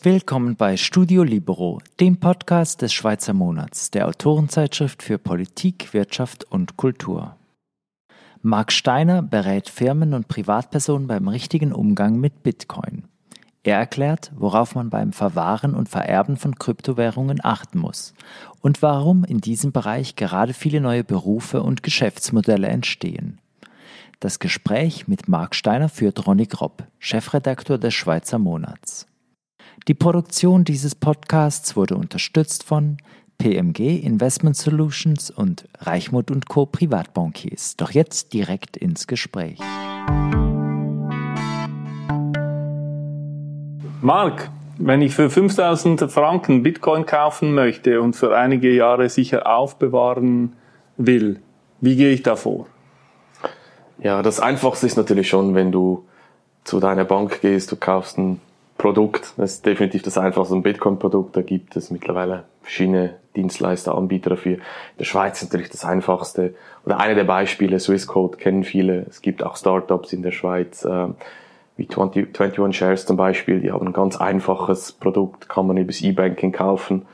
Willkommen bei Studio Libero, dem Podcast des Schweizer Monats, der Autorenzeitschrift für Politik, Wirtschaft und Kultur. Marc Steiner berät Firmen und Privatpersonen beim richtigen Umgang mit Bitcoin. Er erklärt, worauf man beim Verwahren und Vererben von Kryptowährungen achten muss und warum in diesem Bereich gerade viele neue Berufe und Geschäftsmodelle entstehen. Das Gespräch mit Marc Steiner führt Ronny Gropp, Chefredakteur des Schweizer Monats. Die Produktion dieses Podcasts wurde unterstützt von PMG Investment Solutions und Reichmut und Co. Privatbankiers. Doch jetzt direkt ins Gespräch. Marc, wenn ich für 5000 Franken Bitcoin kaufen möchte und für einige Jahre sicher aufbewahren will, wie gehe ich da vor? Ja, das Einfachste ist natürlich schon, wenn du zu deiner Bank gehst, du kaufst ein Produkt. Das ist definitiv das einfachste ein Bitcoin-Produkt. Da gibt es mittlerweile verschiedene Dienstleister, Anbieter dafür. In der Schweiz natürlich das einfachste oder eine der Beispiele. Swissquote kennen viele. Es gibt auch Startups in der Schweiz, äh, wie 20, 21 Shares zum Beispiel. Die haben ein ganz einfaches Produkt, kann man übers E-Banking kaufen.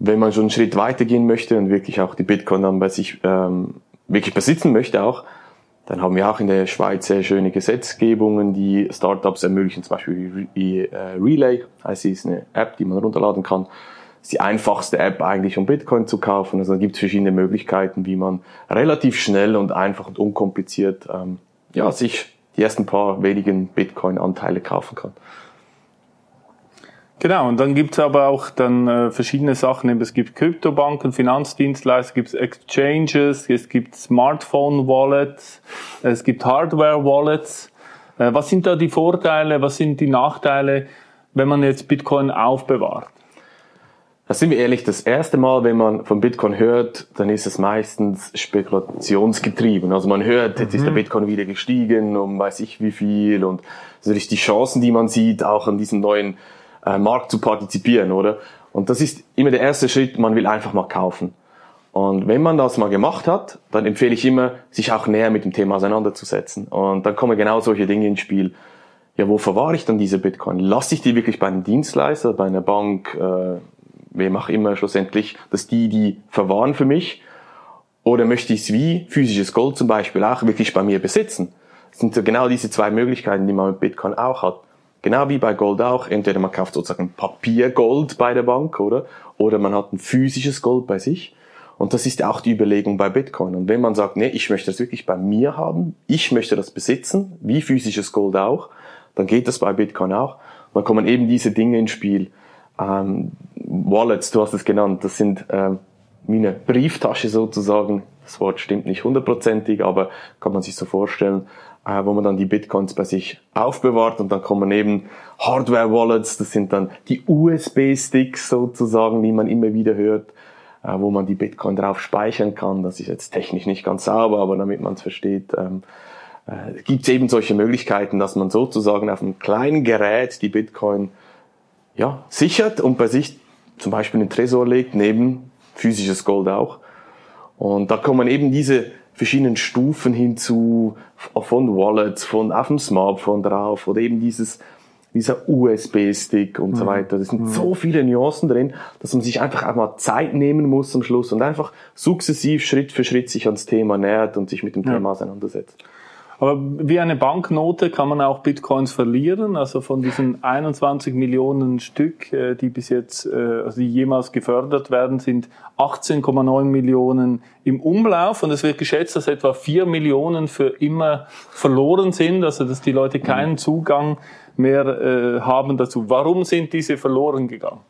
Wenn man schon einen Schritt weitergehen möchte und wirklich auch die Bitcoin dann bei sich ähm, wirklich besitzen möchte auch, dann haben wir auch in der Schweiz sehr schöne Gesetzgebungen, die Startups ermöglichen, zum Beispiel wie äh, Relay, heißt sie, ist eine App, die man runterladen kann. Das ist die einfachste App eigentlich, um Bitcoin zu kaufen. Also da gibt es verschiedene Möglichkeiten, wie man relativ schnell und einfach und unkompliziert ähm, ja, sich die ersten paar wenigen Bitcoin-Anteile kaufen kann. Genau, und dann gibt's aber auch dann äh, verschiedene Sachen. Es gibt Kryptobanken, Finanzdienstleister, es gibt Exchanges, es gibt Smartphone-Wallets, es gibt Hardware-Wallets. Äh, was sind da die Vorteile, was sind die Nachteile, wenn man jetzt Bitcoin aufbewahrt? Da sind wir ehrlich, das erste Mal, wenn man von Bitcoin hört, dann ist es meistens spekulationsgetrieben. Also man hört, jetzt ist der mhm. Bitcoin wieder gestiegen um weiß ich wie viel und natürlich die Chancen, die man sieht, auch an diesen neuen äh, Markt zu partizipieren, oder? Und das ist immer der erste Schritt, man will einfach mal kaufen. Und wenn man das mal gemacht hat, dann empfehle ich immer, sich auch näher mit dem Thema auseinanderzusetzen. Und dann kommen genau solche Dinge ins Spiel. Ja, wo verwahre ich dann diese Bitcoin? Lasse ich die wirklich bei einem Dienstleister, bei einer Bank, äh, wem auch immer schlussendlich, dass die die verwahren für mich? Oder möchte ich es wie physisches Gold zum Beispiel auch wirklich bei mir besitzen? Das sind so genau diese zwei Möglichkeiten, die man mit Bitcoin auch hat. Genau wie bei Gold auch. Entweder man kauft sozusagen Papiergold bei der Bank, oder? Oder man hat ein physisches Gold bei sich. Und das ist auch die Überlegung bei Bitcoin. Und wenn man sagt, nee, ich möchte das wirklich bei mir haben, ich möchte das besitzen, wie physisches Gold auch, dann geht das bei Bitcoin auch. Dann kommen eben diese Dinge ins Spiel. Ähm, Wallets, du hast es genannt, das sind ähm, wie eine Brieftasche sozusagen. Das Wort stimmt nicht hundertprozentig, aber kann man sich so vorstellen äh, wo man dann die Bitcoins bei sich aufbewahrt und dann kommen eben Hardware-Wallets, das sind dann die USB-Sticks sozusagen, die man immer wieder hört, äh, wo man die Bitcoin drauf speichern kann. Das ist jetzt technisch nicht ganz sauber, aber damit man es versteht, ähm, äh, gibt es eben solche Möglichkeiten, dass man sozusagen auf einem kleinen Gerät die Bitcoin ja, sichert und bei sich zum Beispiel in den Tresor legt, neben physisches Gold auch. Und da kommen eben diese verschiedenen Stufen hinzu, von Wallets, von auf dem Smartphone drauf oder eben dieses dieser USB-Stick und mhm. so weiter. Das sind mhm. so viele Nuancen drin, dass man sich einfach auch mal Zeit nehmen muss am Schluss und einfach sukzessiv Schritt für Schritt sich ans Thema nähert und sich mit dem ja. Thema auseinandersetzt. Aber wie eine Banknote kann man auch Bitcoins verlieren. Also von diesen 21 Millionen Stück, äh, die bis jetzt, äh, also die jemals gefördert werden, sind 18,9 Millionen im Umlauf. Und es wird geschätzt, dass etwa 4 Millionen für immer verloren sind. Also dass die Leute keinen Zugang mehr äh, haben dazu. Warum sind diese verloren gegangen?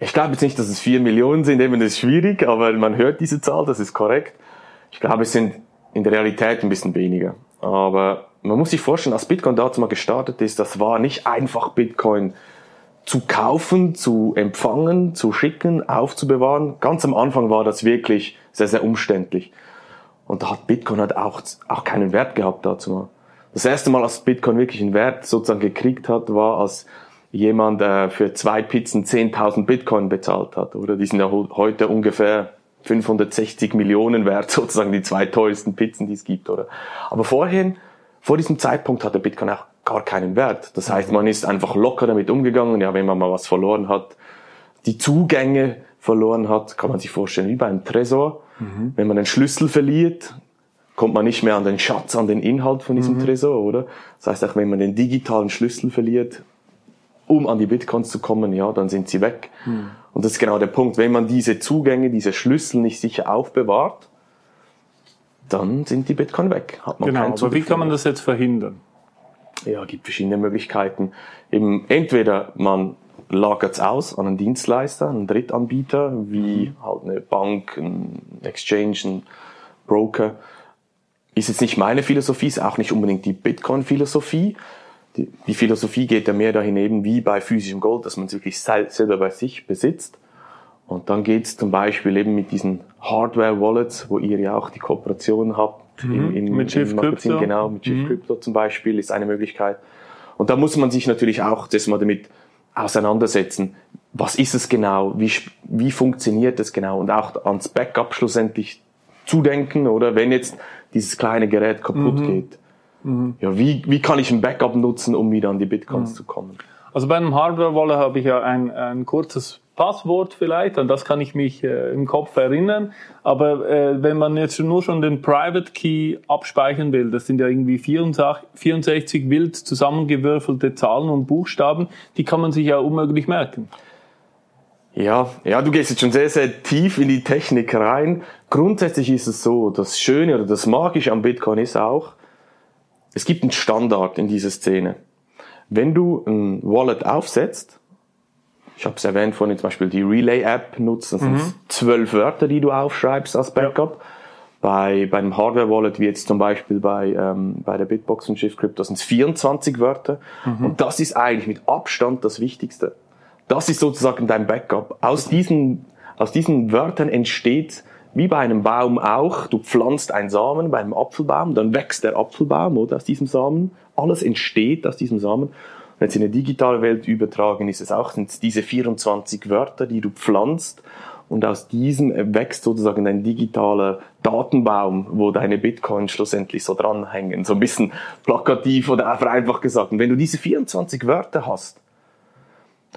Ich glaube jetzt nicht, dass es 4 Millionen sind. Eben das ist schwierig, aber man hört diese Zahl, das ist korrekt. Ich glaube, es sind in der Realität ein bisschen weniger. Aber man muss sich vorstellen, als Bitcoin dazu mal gestartet ist, das war nicht einfach Bitcoin zu kaufen, zu empfangen, zu schicken, aufzubewahren. Ganz am Anfang war das wirklich sehr, sehr umständlich. Und da hat Bitcoin halt auch, auch keinen Wert gehabt dazu mal. Das erste Mal, als Bitcoin wirklich einen Wert sozusagen gekriegt hat, war, als jemand äh, für zwei Pizzen 10.000 Bitcoin bezahlt hat. Oder die sind ja heute ungefähr 560 Millionen wert, sozusagen die zwei teuersten Pizzen, die es gibt, oder? Aber vorhin, vor diesem Zeitpunkt hat der Bitcoin auch gar keinen Wert. Das heißt, man ist einfach locker damit umgegangen, ja, wenn man mal was verloren hat, die Zugänge verloren hat, kann man sich vorstellen, wie beim Tresor. Mhm. Wenn man den Schlüssel verliert, kommt man nicht mehr an den Schatz, an den Inhalt von diesem mhm. Tresor, oder? Das heißt, auch wenn man den digitalen Schlüssel verliert, um an die Bitcoins zu kommen, ja, dann sind sie weg. Mhm. Und das ist genau der Punkt. Wenn man diese Zugänge, diese Schlüssel nicht sicher aufbewahrt, dann sind die Bitcoin weg. Hat man genau, aber wie kann man das jetzt verhindern? Ja, gibt verschiedene Möglichkeiten. Eben entweder man lagert es aus an einen Dienstleister, einen Drittanbieter, wie mhm. halt eine Bank, ein Exchange, ein Broker. Ist jetzt nicht meine Philosophie, ist auch nicht unbedingt die Bitcoin-Philosophie. Die, die, Philosophie geht ja mehr dahin eben wie bei physischem Gold, dass man es wirklich selber bei sich besitzt. Und dann geht es zum Beispiel eben mit diesen Hardware-Wallets, wo ihr ja auch die Kooperation habt. Mhm, im, im, mit Shift Crypto. Genau, mit Shift mhm. Crypto zum Beispiel ist eine Möglichkeit. Und da muss man sich natürlich auch das mal damit auseinandersetzen. Was ist es genau? Wie, wie funktioniert es genau? Und auch ans Backup schlussendlich zudenken, oder wenn jetzt dieses kleine Gerät kaputt mhm. geht. Mhm. Ja, wie, wie kann ich ein Backup nutzen, um wieder an die Bitcoins mhm. zu kommen? Also bei einem Hardware-Wallet habe ich ja ein, ein kurzes Passwort vielleicht, an das kann ich mich äh, im Kopf erinnern. Aber äh, wenn man jetzt nur schon den Private Key abspeichern will, das sind ja irgendwie 64, 64 wild zusammengewürfelte Zahlen und Buchstaben, die kann man sich ja unmöglich merken. Ja, ja, du gehst jetzt schon sehr, sehr tief in die Technik rein. Grundsätzlich ist es so, das Schöne oder das Magische am Bitcoin ist auch, es gibt einen Standard in dieser Szene. Wenn du ein Wallet aufsetzt, ich habe es erwähnt vorhin zum Beispiel die Relay-App nutzt, das mhm. sind zwölf Wörter, die du aufschreibst als Backup. Ja. Bei, bei einem Hardware-Wallet, wie jetzt zum Beispiel bei, ähm, bei der Bitbox und Shift Crypto, sind es 24 Wörter. Mhm. Und das ist eigentlich mit Abstand das Wichtigste. Das ist sozusagen dein Backup. Aus diesen, aus diesen Wörtern entsteht, wie bei einem Baum auch, du pflanzt einen Samen bei einem Apfelbaum, dann wächst der Apfelbaum oder aus diesem Samen. Alles entsteht aus diesem Samen. Und jetzt in eine digitale Welt übertragen ist es auch, sind es diese 24 Wörter, die du pflanzt und aus diesem wächst sozusagen ein digitaler Datenbaum, wo deine Bitcoins schlussendlich so dranhängen. So ein bisschen plakativ oder einfach gesagt. Und wenn du diese 24 Wörter hast,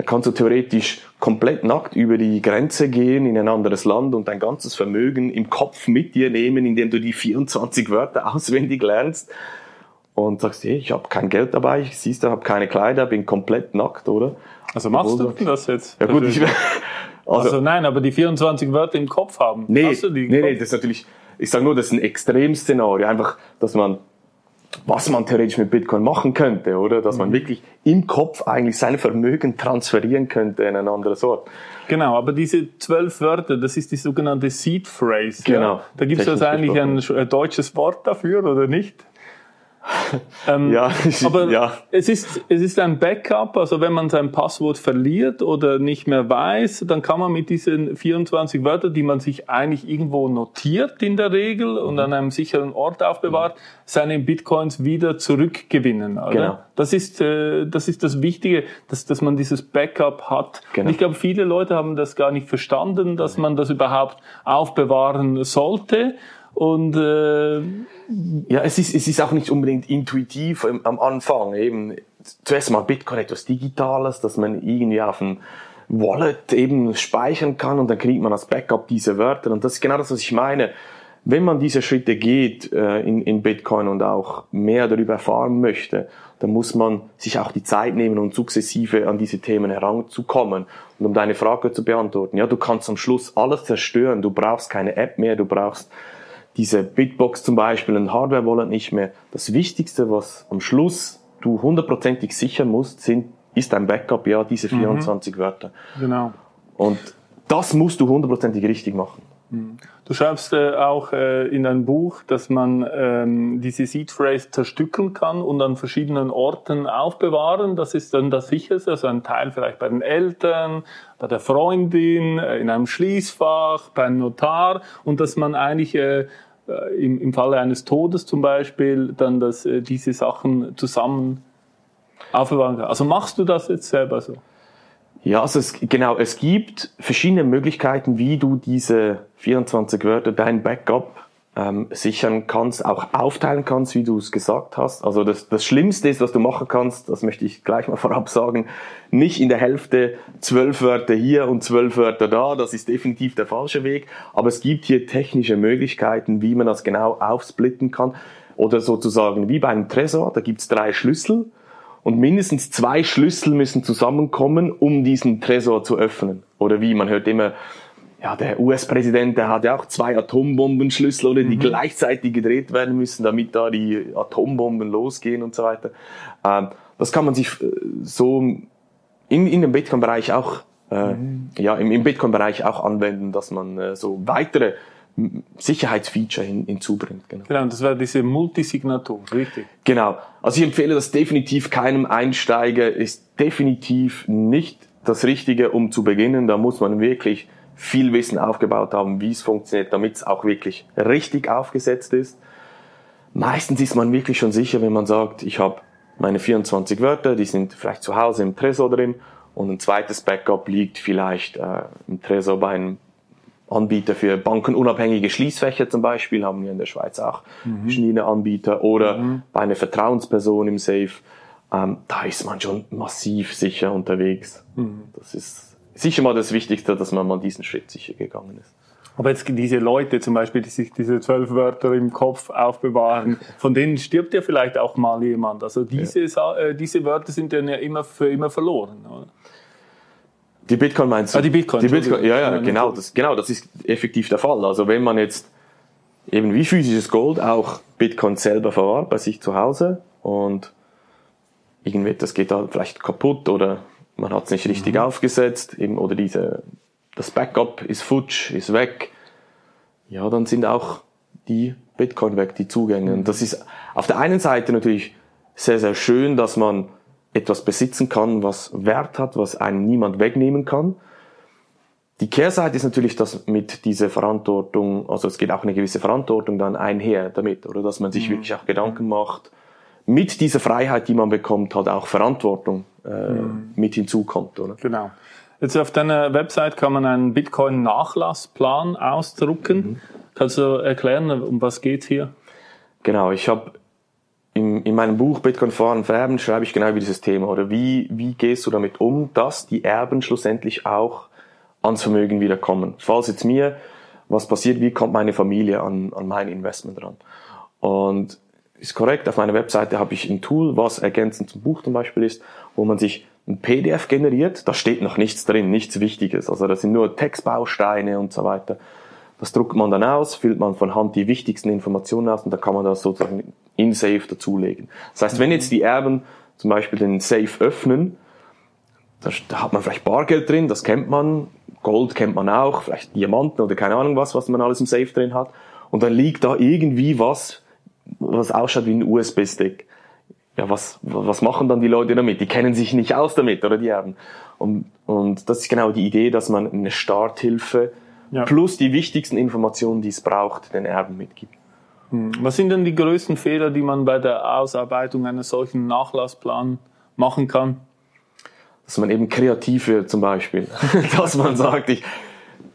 dann kannst du theoretisch komplett nackt über die Grenze gehen in ein anderes Land und dein ganzes Vermögen im Kopf mit dir nehmen, indem du die 24 Wörter auswendig lernst und sagst, hey, ich habe kein Geld dabei, ich siehst du, habe keine Kleider, bin komplett nackt, oder? Also machst du das jetzt? Ja gut, ich, also, also, nein, aber die 24 Wörter im Kopf haben. Nee, nee, nee, das ist natürlich, ich sage nur, das ist ein Extremszenario, einfach, dass man was man theoretisch mit Bitcoin machen könnte, oder? Dass man mhm. wirklich im Kopf eigentlich sein Vermögen transferieren könnte in ein anderes Ort. Genau, aber diese zwölf Wörter, das ist die sogenannte Seed Phrase. Genau. Ja? Da gibt es also eigentlich ein, ein deutsches Wort dafür, oder nicht? Ähm, ja, aber ja. Es, ist, es ist ein Backup, also wenn man sein Passwort verliert oder nicht mehr weiß, dann kann man mit diesen 24 Wörtern, die man sich eigentlich irgendwo notiert in der Regel und mhm. an einem sicheren Ort aufbewahrt, seine Bitcoins wieder zurückgewinnen. Oder? Genau. Das ist, äh, das ist das Wichtige, dass, dass man dieses Backup hat. Genau. Und ich glaube, viele Leute haben das gar nicht verstanden, dass man das überhaupt aufbewahren sollte. Und äh, ja, es ist, es ist auch nicht unbedingt intuitiv am Anfang. Eben zuerst mal Bitcoin etwas Digitales, dass man irgendwie auf ein Wallet eben speichern kann und dann kriegt man als Backup diese Wörter. Und das ist genau das, was ich meine. Wenn man diese Schritte geht äh, in, in Bitcoin und auch mehr darüber erfahren möchte, dann muss man sich auch die Zeit nehmen und sukzessive an diese Themen heranzukommen. Und um deine Frage zu beantworten, ja, du kannst am Schluss alles zerstören. Du brauchst keine App mehr, du brauchst diese Bitbox zum Beispiel, ein Hardware-Wallet nicht mehr. Das Wichtigste, was am Schluss du hundertprozentig sichern musst, sind, ist ein Backup, ja, diese 24 mhm. Wörter. Genau. Und das musst du hundertprozentig richtig machen. Mhm. Du schreibst äh, auch äh, in deinem Buch, dass man ähm, diese Seed Phrase zerstückeln kann und an verschiedenen Orten aufbewahren. Das ist dann das sicherste, also ein Teil vielleicht bei den Eltern, bei der Freundin, äh, in einem Schließfach, beim Notar und dass man eigentlich äh, äh, im, im Falle eines Todes zum Beispiel dann dass äh, diese Sachen zusammen aufbewahren kann. Also machst du das jetzt selber so? Ja, also es, genau, es gibt verschiedene Möglichkeiten, wie du diese 24 Wörter, dein Backup ähm, sichern kannst, auch aufteilen kannst, wie du es gesagt hast. Also das, das Schlimmste ist, was du machen kannst, das möchte ich gleich mal vorab sagen, nicht in der Hälfte zwölf Wörter hier und zwölf Wörter da, das ist definitiv der falsche Weg, aber es gibt hier technische Möglichkeiten, wie man das genau aufsplitten kann. Oder sozusagen wie bei einem Tresor, da gibt's drei Schlüssel und mindestens zwei Schlüssel müssen zusammenkommen, um diesen Tresor zu öffnen. Oder wie, man hört immer, ja, der US-Präsident, der hat ja auch zwei Atombombenschlüssel, oder, die mhm. gleichzeitig gedreht werden müssen, damit da die Atombomben losgehen und so weiter. Ähm, das kann man sich äh, so in, in dem Bitcoin-Bereich auch, äh, mhm. ja, im, im Bitcoin-Bereich auch anwenden, dass man äh, so weitere Sicherheitsfeature hin, hinzubringt. Genau. genau, und das wäre diese Multisignatur, richtig? Genau. Also ich empfehle das definitiv keinem Einsteiger, ist definitiv nicht das Richtige, um zu beginnen. Da muss man wirklich viel Wissen aufgebaut haben, wie es funktioniert, damit es auch wirklich richtig aufgesetzt ist. Meistens ist man wirklich schon sicher, wenn man sagt, ich habe meine 24 Wörter, die sind vielleicht zu Hause im Tresor drin und ein zweites Backup liegt vielleicht äh, im Tresor bei einem Anbieter für bankenunabhängige Schließfächer zum Beispiel, haben wir in der Schweiz auch mhm. verschiedene Anbieter oder mhm. bei einer Vertrauensperson im Safe, ähm, da ist man schon massiv sicher unterwegs. Mhm. Das ist sicher mal das Wichtigste, dass man mal diesen Schritt sicher gegangen ist. Aber jetzt diese Leute zum Beispiel, die sich diese zwölf Wörter im Kopf aufbewahren, von denen stirbt ja vielleicht auch mal jemand. Also diese, ja. äh, diese Wörter sind dann ja immer für immer verloren, oder? Die Bitcoin meinst du? Ah, die Bitcoin. Die Bitcoin ja, ja, genau, das, genau, das ist effektiv der Fall. Also wenn man jetzt eben wie physisches Gold auch Bitcoin selber verwahrt bei sich zu Hause und irgendwie das geht da vielleicht kaputt oder man hat es nicht richtig mhm. aufgesetzt, eben, oder diese, das Backup ist futsch, ist weg, ja, dann sind auch die Bitcoin weg, die Zugänge. Und das ist auf der einen Seite natürlich sehr, sehr schön, dass man etwas besitzen kann, was Wert hat, was einem niemand wegnehmen kann. Die Kehrseite ist natürlich, dass mit dieser Verantwortung, also es geht auch eine gewisse Verantwortung dann einher damit, oder dass man sich mhm. wirklich auch Gedanken macht, mit dieser Freiheit, die man bekommt, hat auch Verantwortung äh, mhm. mit hinzukommt. Oder? Genau. Jetzt auf deiner Website kann man einen Bitcoin-Nachlassplan ausdrucken. Mhm. Kannst du erklären, um was geht hier? Genau, ich habe in, in meinem Buch Bitcoin fahren und vererben schreibe ich genau über dieses Thema. Oder wie, wie gehst du damit um, dass die Erben schlussendlich auch ans Vermögen wieder kommen? Falls jetzt mir was passiert, wie kommt meine Familie an, an mein Investment ran? Und ist korrekt. Auf meiner Webseite habe ich ein Tool, was ergänzend zum Buch zum Beispiel ist, wo man sich ein PDF generiert. Da steht noch nichts drin, nichts Wichtiges. Also das sind nur Textbausteine und so weiter. Das druckt man dann aus, füllt man von Hand die wichtigsten Informationen aus und da kann man das sozusagen in Safe dazulegen. Das heißt, wenn jetzt die Erben zum Beispiel den Safe öffnen, da hat man vielleicht Bargeld drin, das kennt man, Gold kennt man auch, vielleicht Diamanten oder keine Ahnung was, was man alles im Safe drin hat. Und dann liegt da irgendwie was, was ausschaut wie ein USB-Stick. Ja, was, was machen dann die Leute damit? Die kennen sich nicht aus damit, oder die Erben. Und, und das ist genau die Idee, dass man eine Starthilfe ja. plus die wichtigsten Informationen, die es braucht, den Erben mitgibt. Hm. Was sind denn die größten Fehler, die man bei der Ausarbeitung eines solchen Nachlassplan machen kann? Dass man eben kreativ wird zum Beispiel. dass man sagt, ich,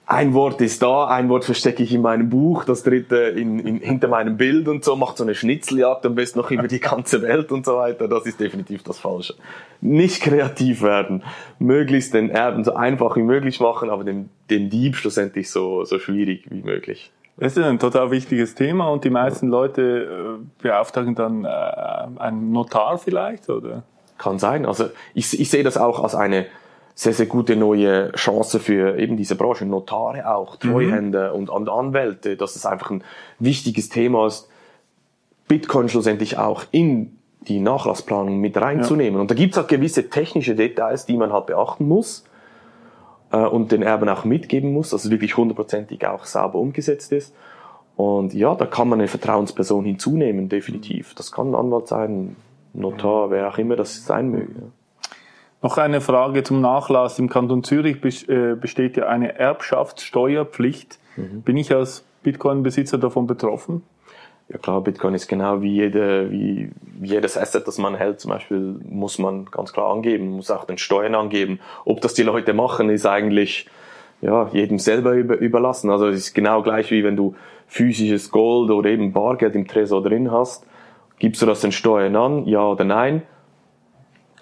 ein Wort ist da, ein Wort verstecke ich in meinem Buch, das dritte in, in, hinter meinem Bild und so, macht so eine Schnitzeljagd am besten noch über die ganze Welt und so weiter. Das ist definitiv das Falsche. Nicht kreativ werden, möglichst den Erben so einfach wie möglich machen, aber den, den Dieb schlussendlich so, so schwierig wie möglich. Das ist ein total wichtiges Thema und die meisten Leute äh, beauftragen dann äh, einen Notar vielleicht, oder? Kann sein. Also ich, ich sehe das auch als eine sehr, sehr gute neue Chance für eben diese Branche, Notare auch, mhm. Treuhänder mhm. und Anwälte, dass es einfach ein wichtiges Thema ist, Bitcoin schlussendlich auch in die Nachlassplanung mit reinzunehmen. Ja. Und da gibt es auch gewisse technische Details, die man halt beachten muss äh, und den Erben auch mitgeben muss, dass es wirklich hundertprozentig auch sauber umgesetzt ist. Und ja, da kann man eine Vertrauensperson hinzunehmen, definitiv. Das kann ein Anwalt sein, Notar, wer auch immer das sein möge. Noch eine Frage zum Nachlass. Im Kanton Zürich äh, besteht ja eine Erbschaftssteuerpflicht. Mhm. Bin ich als Bitcoin-Besitzer davon betroffen? ja klar, Bitcoin ist genau wie, jede, wie, wie jedes Asset, das man hält, zum Beispiel, muss man ganz klar angeben, muss auch den Steuern angeben. Ob das die Leute machen, ist eigentlich ja, jedem selber über, überlassen. Also es ist genau gleich wie wenn du physisches Gold oder eben Bargeld im Tresor drin hast. Gibst du das den Steuern an, ja oder nein?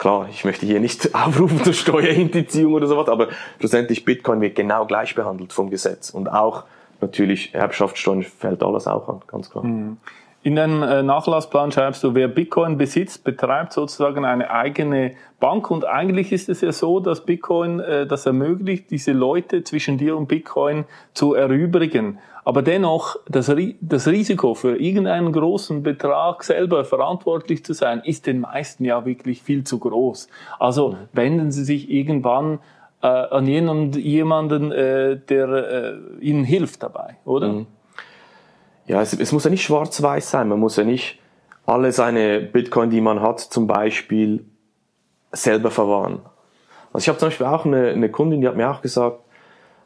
Klar, ich möchte hier nicht aufrufen zur Steuerhinterziehung oder sowas, aber schlussendlich Bitcoin wird genau gleich behandelt vom Gesetz und auch natürlich Erbschaftssteuern fällt alles auch an, ganz klar. Mhm. In deinem äh, Nachlassplan schreibst du, wer Bitcoin besitzt, betreibt sozusagen eine eigene Bank. Und eigentlich ist es ja so, dass Bitcoin äh, das ermöglicht, diese Leute zwischen dir und Bitcoin zu erübrigen. Aber dennoch, das, das Risiko für irgendeinen großen Betrag selber verantwortlich zu sein, ist den meisten ja wirklich viel zu groß. Also mhm. wenden sie sich irgendwann äh, an jemanden, jemanden der ihnen hilft dabei, oder? Mhm ja, es, es muss ja nicht schwarz-weiß sein. Man muss ja nicht alle seine Bitcoin, die man hat, zum Beispiel selber verwahren. Also ich habe zum Beispiel auch eine, eine Kundin, die hat mir auch gesagt,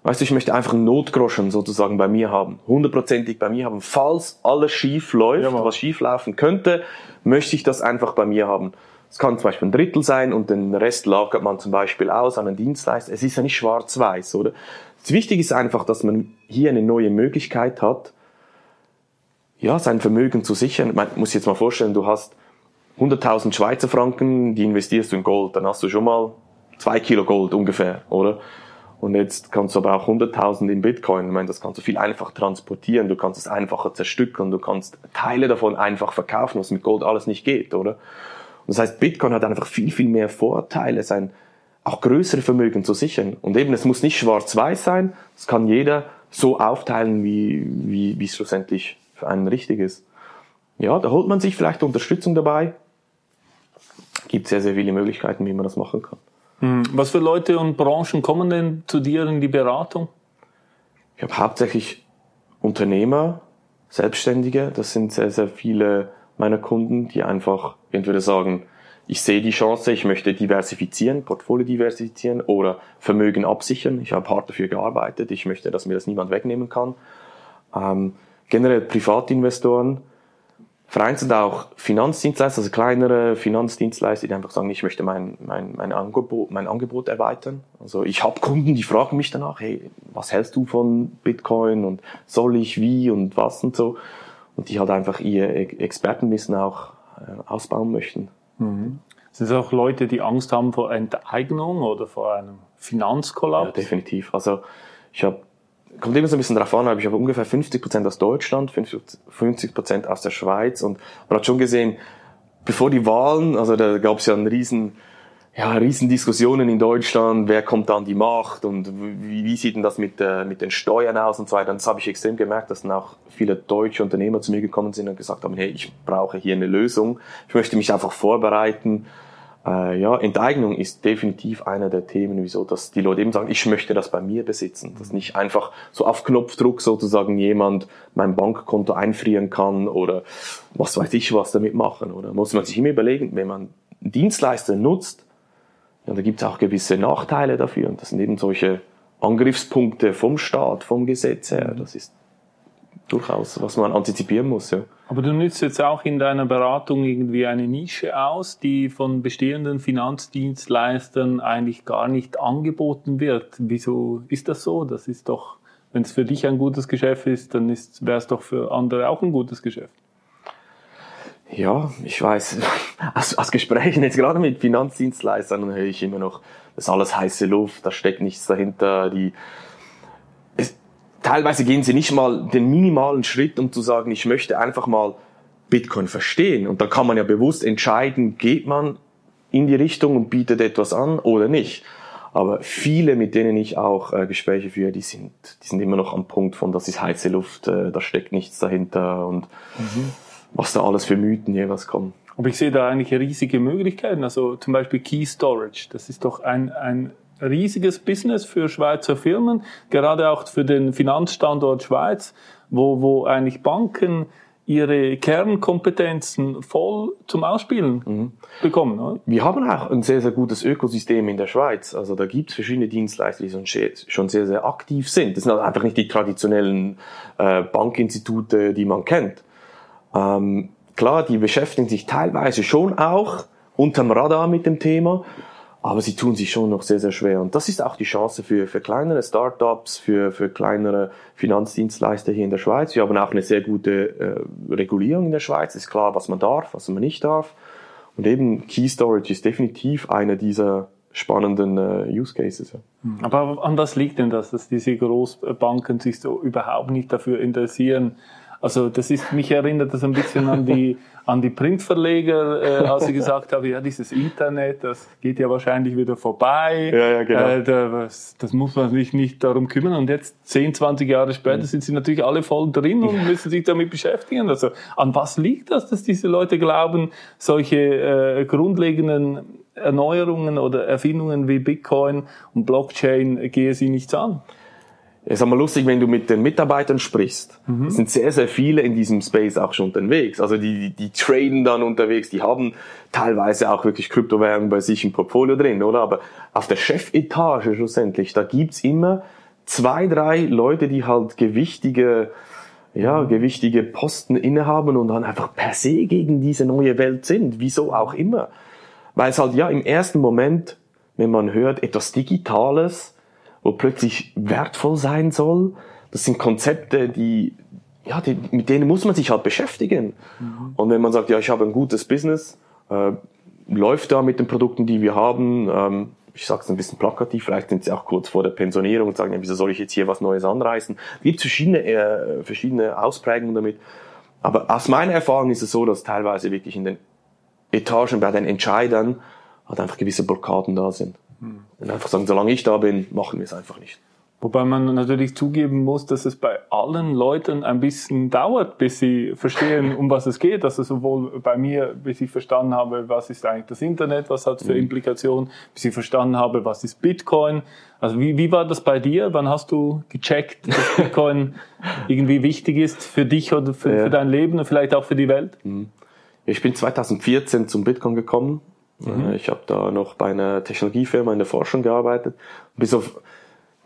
weißt du, ich möchte einfach einen Notgroschen sozusagen bei mir haben, hundertprozentig bei mir haben. Falls alles schief läuft, ja, was schief laufen könnte, möchte ich das einfach bei mir haben. Es kann zum Beispiel ein Drittel sein und den Rest lagert man zum Beispiel aus an einen Dienstleister. Es ist ja nicht schwarz-weiß, oder? Das Wichtige ist einfach, dass man hier eine neue Möglichkeit hat, ja, sein Vermögen zu sichern. Man muss jetzt mal vorstellen, du hast 100.000 Schweizer Franken, die investierst du in Gold, dann hast du schon mal zwei Kilo Gold ungefähr, oder? Und jetzt kannst du aber auch 100.000 in Bitcoin. Ich meine, das kannst du viel einfacher transportieren. Du kannst es einfacher zerstückeln. Du kannst Teile davon einfach verkaufen, was mit Gold alles nicht geht, oder? Und das heißt, Bitcoin hat einfach viel, viel mehr Vorteile, sein auch größere Vermögen zu sichern. Und eben, es muss nicht schwarz-weiß sein. Es kann jeder so aufteilen, wie, wie, wie es schlussendlich für einen richtig ist. Ja, da holt man sich vielleicht Unterstützung dabei. Gibt sehr, sehr viele Möglichkeiten, wie man das machen kann. Hm. Was für Leute und Branchen kommen denn zu dir in die Beratung? Ich habe hauptsächlich Unternehmer, Selbstständige. Das sind sehr, sehr viele meiner Kunden, die einfach entweder sagen, ich sehe die Chance, ich möchte diversifizieren, Portfolio diversifizieren oder Vermögen absichern. Ich habe hart dafür gearbeitet, ich möchte, dass mir das niemand wegnehmen kann. Ähm, generell Privatinvestoren, vereinzelt auch Finanzdienstleister, also kleinere Finanzdienstleister, die einfach sagen, ich möchte mein, mein, mein, Angebot, mein Angebot erweitern. Also ich habe Kunden, die fragen mich danach, hey, was hältst du von Bitcoin und soll ich wie und was und so. Und die halt einfach ihr Expertenwissen auch äh, ausbauen möchten. Mhm. Sind es auch Leute, die Angst haben vor Enteignung oder vor einem Finanzkollaps? Ja, definitiv. Also ich habe kommt immer so ein bisschen drauf an, aber ich habe ungefähr 50 Prozent aus Deutschland, 50 Prozent aus der Schweiz. Und man hat schon gesehen, bevor die Wahlen, also da gab es ja einen riesen, ja, riesen Diskussionen in Deutschland, wer kommt da an die Macht und wie, wie sieht denn das mit, äh, mit den Steuern aus und so weiter. Und das habe ich extrem gemerkt, dass dann auch viele deutsche Unternehmer zu mir gekommen sind und gesagt haben, hey, ich brauche hier eine Lösung, ich möchte mich einfach vorbereiten äh, ja, Enteignung ist definitiv einer der Themen, wieso, dass die Leute eben sagen, ich möchte das bei mir besitzen, dass nicht einfach so auf Knopfdruck sozusagen jemand mein Bankkonto einfrieren kann oder was weiß ich was damit machen, oder? Muss man sich immer überlegen, wenn man Dienstleister nutzt, ja, da gibt es auch gewisse Nachteile dafür. Und das sind eben solche Angriffspunkte vom Staat, vom Gesetz her, das ist durchaus, was man antizipieren muss, ja. Aber du nützt jetzt auch in deiner Beratung irgendwie eine Nische aus, die von bestehenden Finanzdienstleistern eigentlich gar nicht angeboten wird. Wieso ist das so? Das ist doch, wenn es für dich ein gutes Geschäft ist, dann wäre es doch für andere auch ein gutes Geschäft. Ja, ich weiß, aus, aus Gesprächen jetzt gerade mit Finanzdienstleistern höre ich immer noch, das ist alles heiße Luft, da steckt nichts dahinter, die, teilweise gehen sie nicht mal den minimalen Schritt, um zu sagen, ich möchte einfach mal Bitcoin verstehen. Und da kann man ja bewusst entscheiden, geht man in die Richtung und bietet etwas an oder nicht. Aber viele, mit denen ich auch äh, Gespräche führe, die sind, die sind immer noch am Punkt von, das ist heiße Luft, äh, da steckt nichts dahinter und mhm. was da alles für Mythen jeweils kommen. Aber ich sehe da eigentlich riesige Möglichkeiten. Also zum Beispiel Key Storage, das ist doch ein, ein riesiges Business für Schweizer Firmen, gerade auch für den Finanzstandort Schweiz, wo, wo eigentlich Banken ihre Kernkompetenzen voll zum Ausspielen mhm. bekommen. Oder? Wir haben auch ein sehr, sehr gutes Ökosystem in der Schweiz. Also da gibt es verschiedene Dienstleister, die schon sehr, sehr aktiv sind. Das sind halt einfach nicht die traditionellen äh, Bankinstitute, die man kennt. Ähm, klar, die beschäftigen sich teilweise schon auch unterm Radar mit dem Thema, aber sie tun sich schon noch sehr, sehr schwer. Und das ist auch die Chance für, für kleinere Startups, für, für kleinere Finanzdienstleister hier in der Schweiz. Wir haben auch eine sehr gute äh, Regulierung in der Schweiz. Ist klar, was man darf, was man nicht darf. Und eben Key Storage ist definitiv einer dieser spannenden äh, Use Cases. Ja. Aber an was liegt denn das, dass diese Großbanken sich so überhaupt nicht dafür interessieren, also das ist, mich erinnert das ein bisschen an die, an die Printverleger, äh, als sie gesagt haben, ja, dieses Internet, das geht ja wahrscheinlich wieder vorbei. Ja, ja, genau. Äh, das, das muss man sich nicht darum kümmern. Und jetzt, 10, 20 Jahre später, sind sie natürlich alle voll drin und müssen sich damit beschäftigen. Also an was liegt das, dass diese Leute glauben, solche äh, grundlegenden Erneuerungen oder Erfindungen wie Bitcoin und Blockchain gehe sie nichts an? Ist einmal lustig, wenn du mit den Mitarbeitern sprichst. Mhm. Es sind sehr, sehr viele in diesem Space auch schon unterwegs. Also die, die, die traden dann unterwegs, die haben teilweise auch wirklich Kryptowährungen bei sich im Portfolio drin, oder? Aber auf der Chefetage schlussendlich, da gibt's immer zwei, drei Leute, die halt gewichtige, ja, mhm. gewichtige Posten innehaben und dann einfach per se gegen diese neue Welt sind. Wieso auch immer. Weil es halt ja im ersten Moment, wenn man hört, etwas Digitales, wo plötzlich wertvoll sein soll. Das sind Konzepte, die, ja, die, mit denen muss man sich halt beschäftigen. Mhm. Und wenn man sagt, ja, ich habe ein gutes Business, äh, läuft da mit den Produkten, die wir haben, ähm, ich sage es ein bisschen plakativ, vielleicht sind sie auch kurz vor der Pensionierung und sagen, ja, wieso soll ich jetzt hier was Neues anreißen? Es gibt verschiedene, äh, verschiedene Ausprägungen damit. Aber aus meiner Erfahrung ist es so, dass teilweise wirklich in den Etagen bei den Entscheidern halt einfach gewisse Blockaden da sind. Und einfach sagen, solange ich da bin, machen wir es einfach nicht. Wobei man natürlich zugeben muss, dass es bei allen Leuten ein bisschen dauert, bis sie verstehen, um was es geht. Also sowohl bei mir, bis ich verstanden habe, was ist eigentlich das Internet, was hat es für mhm. Implikationen, bis ich verstanden habe, was ist Bitcoin. Also wie, wie war das bei dir? Wann hast du gecheckt, dass Bitcoin irgendwie wichtig ist für dich oder für, ja. für, dein Leben und vielleicht auch für die Welt? Mhm. Ich bin 2014 zum Bitcoin gekommen Mhm. Äh, ich habe da noch bei einer Technologiefirma in der Forschung gearbeitet. Bis auf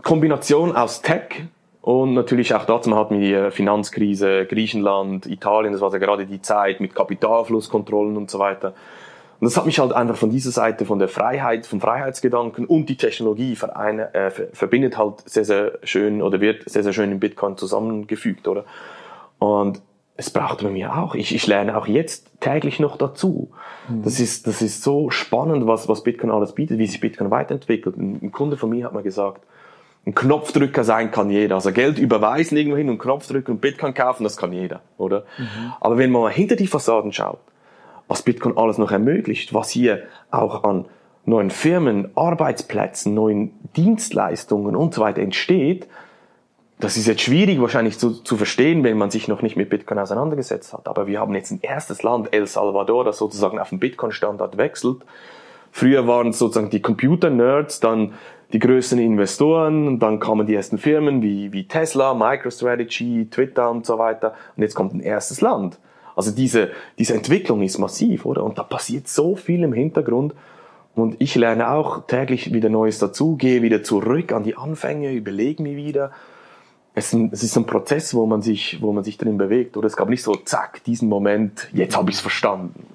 Kombination aus Tech und natürlich auch dazu hatten wir die Finanzkrise, Griechenland, Italien, das war ja gerade die Zeit mit Kapitalflusskontrollen und so weiter. Und das hat mich halt einfach von dieser Seite, von der Freiheit, vom Freiheitsgedanken und die Technologie vereine, äh, verbindet halt sehr, sehr schön oder wird sehr, sehr schön in Bitcoin zusammengefügt, oder? Und es braucht bei mir auch. Ich, ich lerne auch jetzt täglich noch dazu. Mhm. Das ist, das ist so spannend, was, was Bitcoin alles bietet, wie sich Bitcoin weiterentwickelt. Ein, ein Kunde von mir hat mal gesagt, ein Knopfdrücker sein kann jeder. Also Geld überweisen irgendwo hin und Knopf drücken und Bitcoin kaufen, das kann jeder, oder? Mhm. Aber wenn man mal hinter die Fassaden schaut, was Bitcoin alles noch ermöglicht, was hier auch an neuen Firmen, Arbeitsplätzen, neuen Dienstleistungen und so weiter entsteht, das ist jetzt schwierig wahrscheinlich zu, zu verstehen, wenn man sich noch nicht mit Bitcoin auseinandergesetzt hat. Aber wir haben jetzt ein erstes Land, El Salvador, das sozusagen auf den Bitcoin-Standard wechselt. Früher waren es sozusagen die Computer-Nerds, dann die größten Investoren, dann kamen die ersten Firmen wie, wie Tesla, MicroStrategy, Twitter und so weiter. Und jetzt kommt ein erstes Land. Also diese, diese Entwicklung ist massiv, oder? Und da passiert so viel im Hintergrund. Und ich lerne auch täglich wieder Neues dazu, gehe wieder zurück an die Anfänge, überlege mir wieder, es, es ist ein Prozess, wo man sich, wo man sich drin bewegt. Oder es gab nicht so, zack, diesen Moment, jetzt habe ich es verstanden.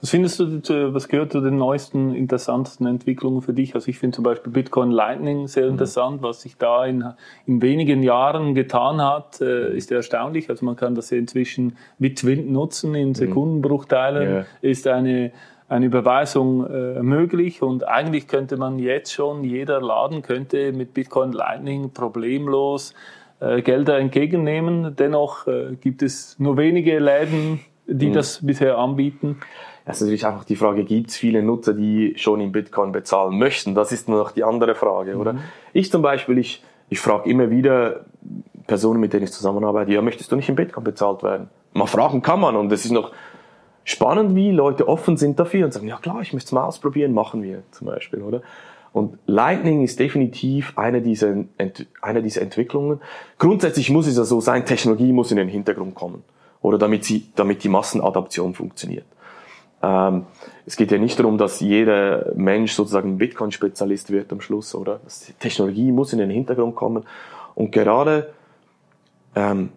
Was findest du, was gehört zu den neuesten, interessantesten Entwicklungen für dich? Also ich finde zum Beispiel Bitcoin Lightning sehr mhm. interessant. Was sich da in, in wenigen Jahren getan hat, äh, ist erstaunlich. Also man kann das ja inzwischen mit Twint nutzen in mhm. Sekundenbruchteilen. Yeah. Ist eine eine Überweisung äh, möglich und eigentlich könnte man jetzt schon, jeder Laden könnte mit Bitcoin Lightning problemlos äh, Gelder entgegennehmen. Dennoch äh, gibt es nur wenige Läden, die mhm. das bisher anbieten. Es ist natürlich einfach die Frage, gibt es viele Nutzer, die schon in Bitcoin bezahlen möchten? Das ist nur noch die andere Frage, oder? Mhm. Ich zum Beispiel, ich, ich frage immer wieder Personen, mit denen ich zusammenarbeite, ja, möchtest du nicht in Bitcoin bezahlt werden? Mal fragen kann man und es ist noch, spannend, wie Leute offen sind dafür und sagen, ja klar, ich möchte es mal ausprobieren, machen wir zum Beispiel, oder? Und Lightning ist definitiv eine dieser, eine dieser Entwicklungen. Grundsätzlich muss es ja so sein, Technologie muss in den Hintergrund kommen. Oder damit sie, damit die Massenadaption funktioniert. Ähm, es geht ja nicht darum, dass jeder Mensch sozusagen Bitcoin-Spezialist wird am Schluss, oder? Technologie muss in den Hintergrund kommen. Und gerade ähm,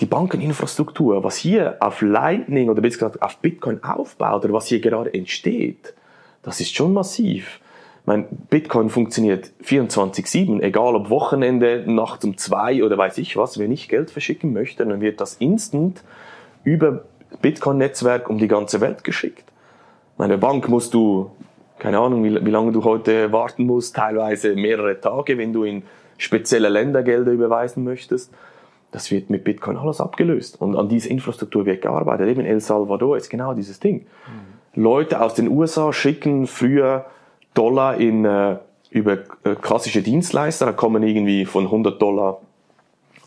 die Bankeninfrastruktur, was hier auf Lightning oder besser gesagt auf Bitcoin aufbaut oder was hier gerade entsteht, das ist schon massiv. Mein Bitcoin funktioniert 24-7, egal ob Wochenende, nachts um zwei oder weiß ich was. Wenn ich Geld verschicken möchte, dann wird das instant über Bitcoin-Netzwerk um die ganze Welt geschickt. Meine Bank musst du, keine Ahnung, wie, wie lange du heute warten musst, teilweise mehrere Tage, wenn du in spezielle Länder Gelder überweisen möchtest. Das wird mit Bitcoin alles abgelöst. Und an dieser Infrastruktur wird gearbeitet. Eben El Salvador ist genau dieses Ding. Mhm. Leute aus den USA schicken früher Dollar in, äh, über äh, klassische Dienstleister. Da kommen irgendwie von 100 Dollar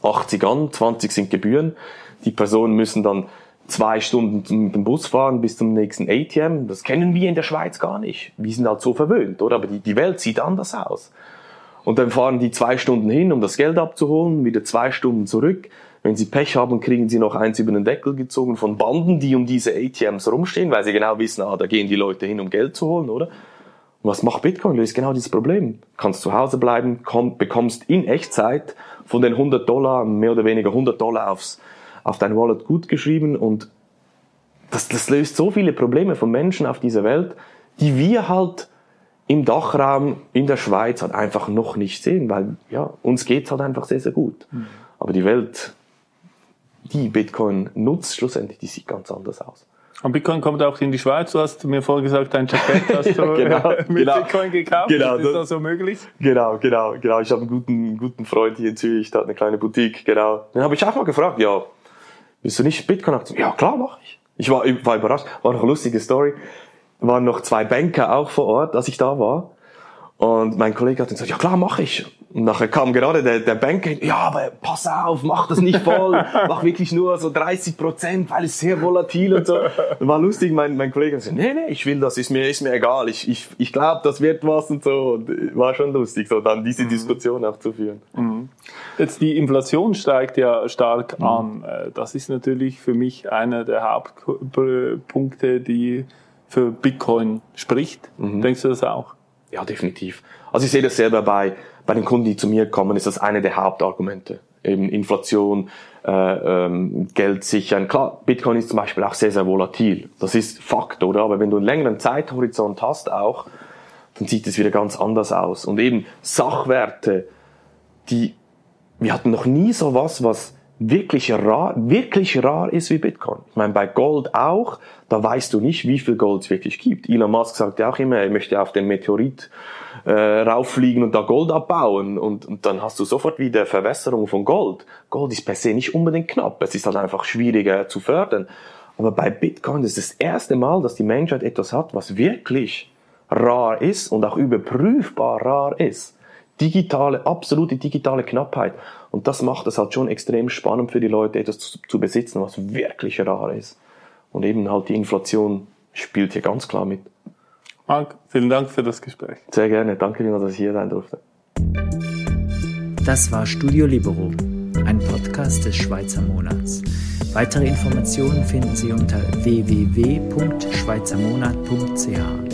80 an, 20 sind Gebühren. Die Personen müssen dann zwei Stunden mit dem Bus fahren bis zum nächsten ATM. Das kennen wir in der Schweiz gar nicht. Wir sind halt so verwöhnt, oder? Aber die, die Welt sieht anders aus. Und dann fahren die zwei Stunden hin, um das Geld abzuholen, wieder zwei Stunden zurück. Wenn sie Pech haben, kriegen sie noch eins über den Deckel gezogen von Banden, die um diese ATMs rumstehen, weil sie genau wissen, ah, da gehen die Leute hin, um Geld zu holen, oder? Und was macht Bitcoin? Löst genau dieses Problem. Kannst zu Hause bleiben, komm, bekommst in Echtzeit von den 100 Dollar, mehr oder weniger 100 Dollar aufs, auf dein Wallet gut geschrieben und das, das löst so viele Probleme von Menschen auf dieser Welt, die wir halt im Dachraum in der Schweiz halt einfach noch nicht sehen, weil ja, uns geht's halt einfach sehr, sehr gut. Mhm. Aber die Welt, die Bitcoin nutzt schlussendlich, die sieht ganz anders aus. Und Bitcoin kommt auch in die Schweiz. Du hast mir vorher gesagt, dein Jacket hast du ja, genau, mit genau, Bitcoin gekauft. Genau, ist das so möglich? Genau, genau, genau. Ich habe einen guten, guten Freund hier in Zürich, der hat eine kleine Boutique, genau. Dann habe ich auch mal gefragt, ja, willst du nicht Bitcoin? Ja, klar, mache ich. Ich war, ich war überrascht. War noch eine lustige Story waren noch zwei Banker auch vor Ort, als ich da war. Und mein Kollege hat dann gesagt, ja klar, mache ich. Und nachher kam gerade der, der Banker, ja, aber pass auf, mach das nicht voll, mach wirklich nur so 30 Prozent, weil es sehr volatil und so. War lustig, mein, mein Kollege hat gesagt, nee, nee, ich will das, ist mir, ist mir egal, ich, ich, ich glaube, das wird was und so. Und war schon lustig, so dann diese mhm. Diskussion auch zu führen. Mhm. Jetzt die Inflation steigt ja stark mhm. an. Äh, das ist natürlich für mich einer der Hauptpunkte, die für Bitcoin spricht. Mhm. Denkst du das auch? Ja, definitiv. Also ich sehe das selber bei, bei den Kunden, die zu mir kommen, ist das eine der Hauptargumente. Eben Inflation, äh, ähm, Geld sichern. Klar, Bitcoin ist zum Beispiel auch sehr, sehr volatil. Das ist Fakt, oder? Aber wenn du einen längeren Zeithorizont hast auch, dann sieht es wieder ganz anders aus. Und eben Sachwerte, die, wir hatten noch nie so was, was wirklich rar, wirklich rar ist wie Bitcoin. Ich meine, bei Gold auch, da weißt du nicht, wie viel Gold es wirklich gibt. Elon Musk sagt ja auch immer, er möchte auf den Meteorit äh, rauffliegen und da Gold abbauen und, und dann hast du sofort wieder Verwässerung von Gold. Gold ist per se nicht unbedingt knapp, es ist halt einfach schwieriger zu fördern. Aber bei Bitcoin ist das erste Mal, dass die Menschheit etwas hat, was wirklich rar ist und auch überprüfbar rar ist digitale, absolute digitale Knappheit. Und das macht es halt schon extrem spannend für die Leute, etwas zu, zu besitzen, was wirklich rar ist. Und eben halt die Inflation spielt hier ganz klar mit. Marc, vielen Dank für das Gespräch. Sehr gerne. Danke, dass ich hier sein durfte. Das war Studio Libero, ein Podcast des Schweizer Monats. Weitere Informationen finden Sie unter www.schweizermonat.ch.